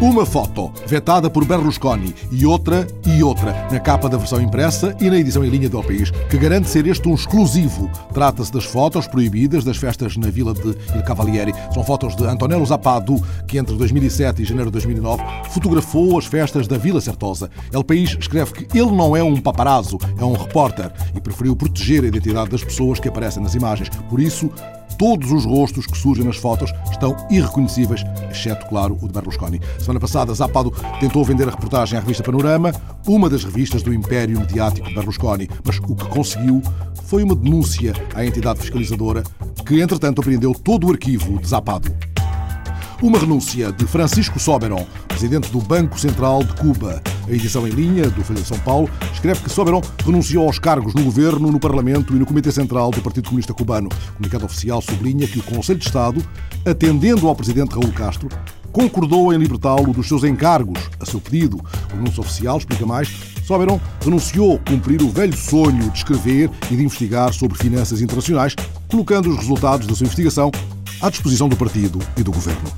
Uma foto vetada por Berlusconi e outra e outra na capa da versão impressa e na edição em linha do País, que garante ser este um exclusivo. Trata-se das fotos proibidas das festas na vila de Il Cavalieri. São fotos de Antonello Zapado, que entre 2007 e janeiro de 2009 fotografou as festas da Vila Certosa. El País escreve que ele não é um paparazzo, é um repórter e preferiu proteger a identidade das pessoas que aparecem nas imagens. Por isso, Todos os rostos que surgem nas fotos estão irreconhecíveis, exceto, claro, o de Berlusconi. Semana passada, Zapado tentou vender a reportagem à revista Panorama, uma das revistas do império mediático de Berlusconi, mas o que conseguiu foi uma denúncia à entidade fiscalizadora, que, entretanto, apreendeu todo o arquivo de Zapado. Uma renúncia de Francisco Soberon, presidente do Banco Central de Cuba. A edição em linha do Folha de São Paulo escreve que Soberon renunciou aos cargos no governo, no Parlamento e no Comitê Central do Partido Comunista Cubano. O comunicado oficial sublinha que o Conselho de Estado, atendendo ao presidente Raul Castro, concordou em libertá-lo dos seus encargos, a seu pedido. O anúncio oficial explica mais. Soberon renunciou a cumprir o velho sonho de escrever e de investigar sobre finanças internacionais, colocando os resultados da sua investigação à disposição do partido e do governo.